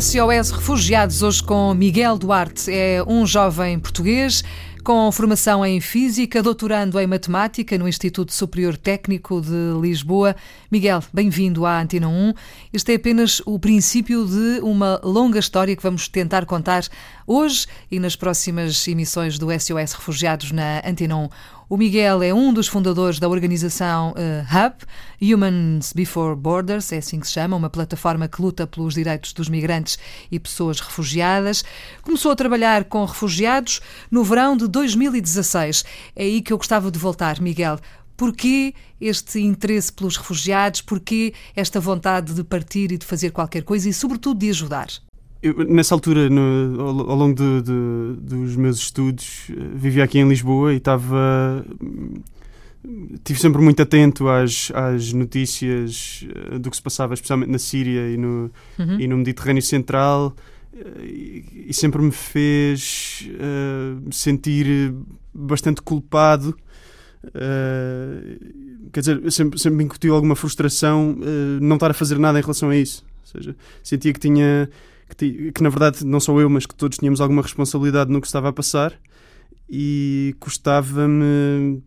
SOS Refugiados, hoje com Miguel Duarte. É um jovem português com formação em Física, doutorando em Matemática no Instituto Superior Técnico de Lisboa. Miguel, bem-vindo à Antena 1. Este é apenas o princípio de uma longa história que vamos tentar contar hoje e nas próximas emissões do SOS Refugiados na Antena 1. O Miguel é um dos fundadores da organização uh, Hub, Humans Before Borders, é assim que se chama, uma plataforma que luta pelos direitos dos migrantes e pessoas refugiadas. Começou a trabalhar com refugiados no verão de 2016. É aí que eu gostava de voltar, Miguel. Porquê este interesse pelos refugiados? Porquê esta vontade de partir e de fazer qualquer coisa e, sobretudo, de ajudar? Eu, nessa altura, no, ao, ao, longo de, de, dos meus estudos, eh, vivia aqui em Lisboa e estava. Estive sempre muito atento às, às notícias eh, do que se passava, especialmente na Síria e no, uhum. e no Mediterrâneo Central, eh, e, e sempre me fez uh, sentir bastante culpado. Uh, quer dizer, sempre, sempre me incutiu alguma frustração uh, não estar a fazer nada em relação a isso. Ou seja, sentia que tinha que, que na verdade não sou eu, mas que todos tínhamos alguma responsabilidade no que estava a passar e custava-me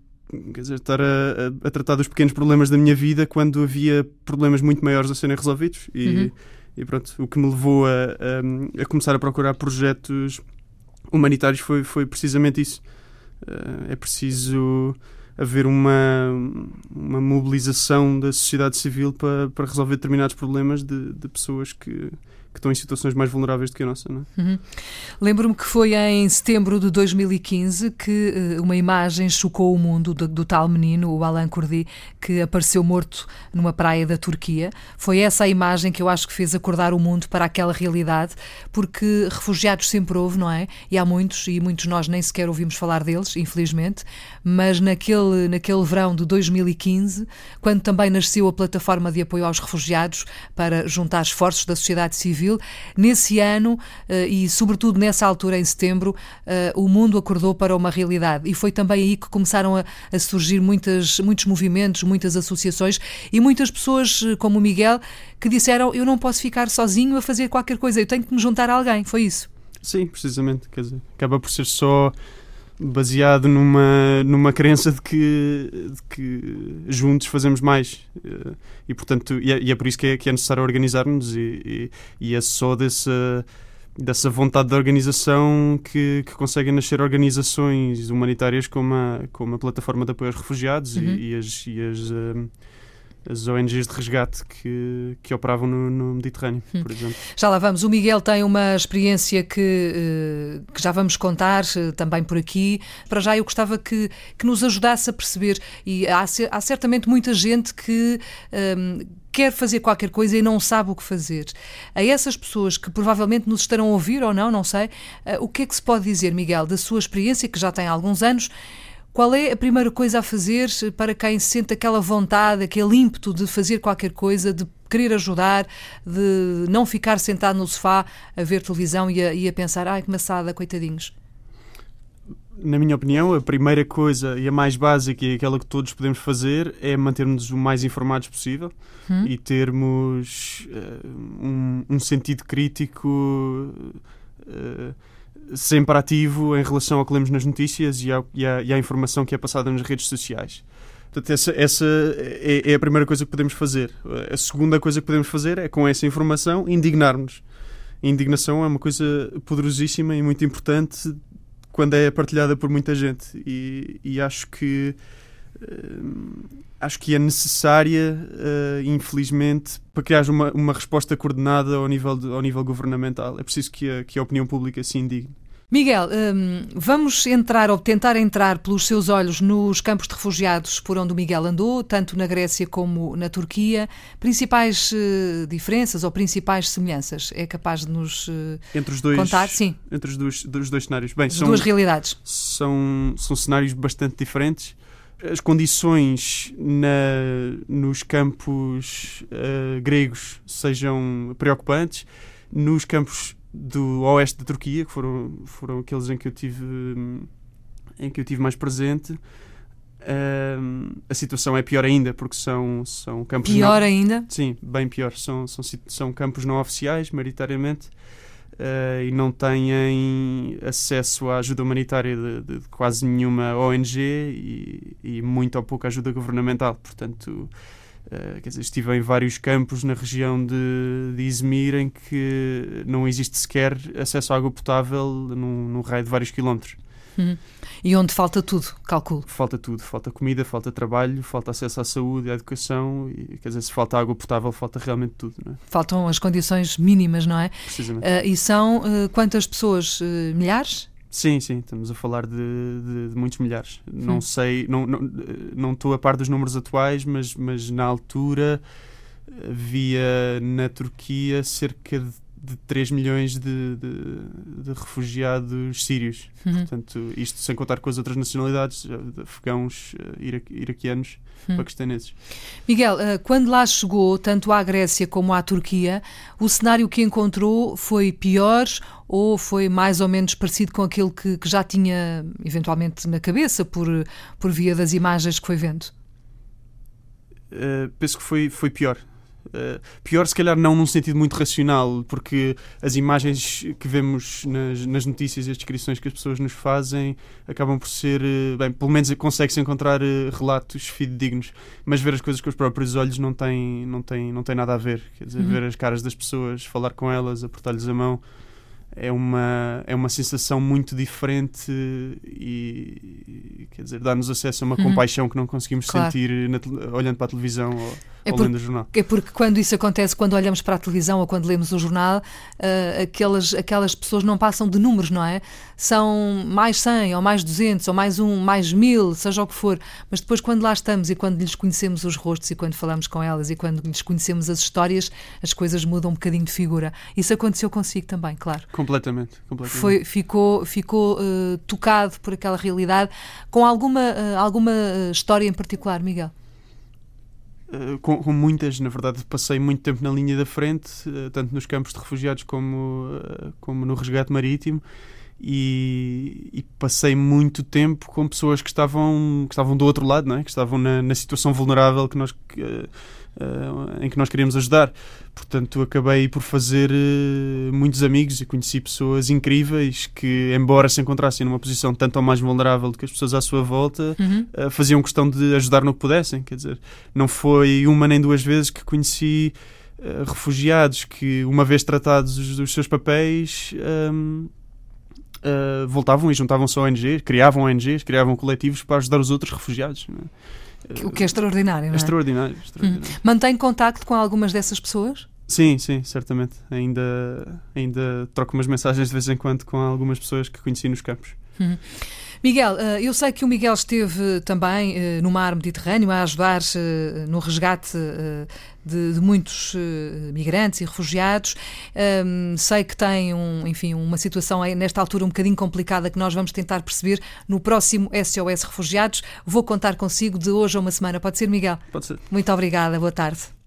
quer dizer, estar a, a, tratar dos pequenos problemas da minha vida quando havia problemas muito maiores a serem resolvidos e, uhum. e pronto, o que me levou a, a, a, começar a procurar projetos humanitários foi, foi precisamente isso. Uh, é preciso haver uma, uma mobilização da sociedade civil para, para resolver determinados problemas de, de pessoas que, que estão em situações mais vulneráveis do que a nossa. Não é? uhum. Lembro-me que foi em setembro de 2015 que uh, uma imagem chocou o mundo do, do, tal menino, o Alain Kurdi, que apareceu morto numa praia da Turquia. Foi essa a imagem que eu acho que fez acordar o mundo para aquela realidade, porque refugiados sempre houve, não é? E há muitos, e muitos nós nem sequer ouvimos falar deles, infelizmente, mas naquele, naquele verão de 2015, quando também nasceu a plataforma de apoio aos refugiados para juntar esforços da sociedade civil Civil. Nesse ano eh, e, sobretudo, nessa altura, em setembro, eh, o mundo acordou para uma realidade. E foi também aí que começaram a, surgir muitas, muitos movimentos, muitas associações e muitas pessoas, eh, como o Miguel, que disseram: Eu não posso ficar sozinho a fazer qualquer coisa, eu tenho que me juntar a alguém. Foi isso. Sim, precisamente. Quer dizer, acaba por ser só baseado numa, numa crença de que, de que juntos fazemos mais. Eh, e, portanto, e é, e é por isso que é, que é necessário organizar-nos e, e, e, é só dessa, dessa vontade de organização que, que conseguem nascer organizações humanitárias como a, como a Plataforma de Apoio aos Refugiados uhum. e, as, e as um, eh, as ONGs de resgate que, que operavam no, no Mediterrâneo, hum. por exemplo. Já lá vamos. O Miguel tem uma experiência que, eh, que já vamos contar eh, também por aqui. Para já eu gostava que, que nos ajudasse a perceber, e há, há certamente muita gente que. Um, quer fazer qualquer coisa e não sabe o que fazer. A essas pessoas que provavelmente nos estarão a ouvir ou não, não sei, eh, o que é que se pode dizer, Miguel, da sua experiência, que já tem alguns anos, qual é a primeira coisa a fazer para quem sente aquela vontade, aquele ímpeto de fazer qualquer coisa, de querer ajudar, de não ficar sentado no sofá a ver televisão e a, e a pensar, ai que maçada, coitadinhos? Na minha opinião, a primeira coisa e a mais básica e aquela que todos podemos fazer é mantermos o mais informados possível hum. e termos uh, um, um, sentido crítico. Uh, sempre ativo em relação ao que lemos nas notícias e, ao, e, à, e à, informação que é passada nas redes sociais. Portanto, essa, essa é, é, a primeira coisa que podemos fazer. A segunda coisa que podemos fazer é, com essa informação, indignar-nos. A indignação é uma coisa poderosíssima e muito importante quando é partilhada por muita gente. E, e acho que Uh, acho que é necessária, uh, infelizmente, para que haja uma, uma resposta coordenada ao nível, de, ao nível governamental. É preciso que a, que a opinião pública se indigne. Miguel, um, vamos entrar ou tentar entrar pelos seus olhos nos campos de refugiados por onde o Miguel andou, tanto na Grécia como na Turquia. Principais uh, diferenças ou principais semelhanças? É capaz de nos uh, entre os dois, contar? Sim. Entre os dois, dos dois cenários. Bem, As são, duas realidades. São, são cenários bastante diferentes as condições na, nos campos uh, gregos sejam preocupantes, nos campos do oeste da Turquia, que foram, foram aqueles em que eu tive em que eu tive mais presente, Uh, a situação é pior ainda porque são, são campos. Pior não... ainda? Sim, bem pior. São, são, são campos não oficiais, maioritariamente, uh, e não têm acesso à ajuda humanitária de, de, de quase nenhuma ONG e, e muito ou pouca ajuda governamental. Portanto, Uh, quer dizer, estive em vários campos na região de, de Izmir em que não existe sequer acesso à água potável num, num raio de vários quilómetros. Uhum. E onde falta tudo, calculo? Falta tudo. Falta comida, falta trabalho, falta acesso à saúde, à educação. E, quer dizer, se falta água potável, falta realmente tudo. Não é? Faltam as condições mínimas, não é? Precisamente. Uh, e são uh, quantas pessoas? Uh, milhares? Sim, sim, estamos a falar de, de, de muitos milhares. Hum. Não sei, não, não, não estou a par dos números atuais, mas, mas na altura havia na Turquia cerca de de 3 milhões de, de, de refugiados sírios. Uhum. Portanto, isto sem contar com as outras nacionalidades, eh, afegãos, eh, iraquianos, uhum. paquistaneses. Miguel, eh, quando lá chegou, tanto à Grécia como à Turquia, o cenário que encontrou foi pior ou foi mais ou menos parecido com aquele que, que já tinha eventualmente na cabeça por, por via das imagens que foi vendo? Uh, penso que foi, foi pior. Uh, pior, se calhar, não num sentido muito racional, porque as imagens que vemos nas, nas notícias e as descrições que as pessoas nos fazem acabam por ser, uh, bem, pelo menos consegue-se encontrar uh, relatos fidedignos, mas ver as coisas com os próprios olhos não tem, não tem, não tem nada a ver. Quer dizer, uhum. ver as caras das pessoas, falar com elas, apertar-lhes a mão é uma, é uma sensação muito diferente e, quer dizer, dá-nos acesso a uma uhum. compaixão que não conseguimos claro. sentir na, olhando para a televisão ou, é ou lendo o jornal. É porque quando isso acontece, quando olhamos para a televisão ou quando lemos o jornal, uh, aquelas, aquelas pessoas não passam de números, não é? São mais 100 ou mais 200 ou mais um, mais mil, seja o que for, mas depois quando lá estamos e quando lhes conhecemos os rostos e quando falamos com elas e quando lhes conhecemos as histórias, as coisas mudam um bocadinho de figura. Isso aconteceu consigo também, claro. Completamente. completamente. Foi, ficou ficou uh, tocado por aquela realidade. Com alguma, uh, alguma uh, história em particular, Miguel? Com, com, muitas, na verdade, passei muito tempo na linha da frente, tanto nos campos de refugiados como, como no resgate marítimo. E, e, passei muito tempo com pessoas que estavam, que estavam do outro lado, não é? que estavam na, na situação vulnerável que nós, que, uh, em que nós queríamos ajudar. Portanto, acabei por fazer uh, muitos amigos e conheci pessoas incríveis que, embora se encontrassem numa posição tanto ou mais vulnerável do que as pessoas à sua volta, uhum. uh, faziam questão de ajudar no que pudessem. Quer dizer, não foi uma nem duas vezes que conheci refugiados que, uma vez tratados dos seus papéis, um, Uh, voltavam e juntavam-se a ONGs, criavam ONGs, criavam coletivos para ajudar os outros refugiados. O que é extraordinário, não é? Extraordinário. extraordinário. Hum. Mantém contacto com algumas dessas pessoas? Sim, sim, certamente. Ainda, ainda troco umas mensagens de vez em quando com algumas pessoas que conheci nos campos. Hum. Miguel, eh, eu sei que o Miguel esteve também eh, no mar Mediterrâneo a ajudar eh, no resgate de, de muitos migrantes e refugiados. Ehm, sei que tem um, enfim, uma situação nesta altura um bocadinho complicada que nós vamos tentar perceber no próximo SOS Refugiados. Vou contar consigo de hoje a uma semana. Pode ser, Miguel? Pode ser. Muito obrigada. Boa tarde.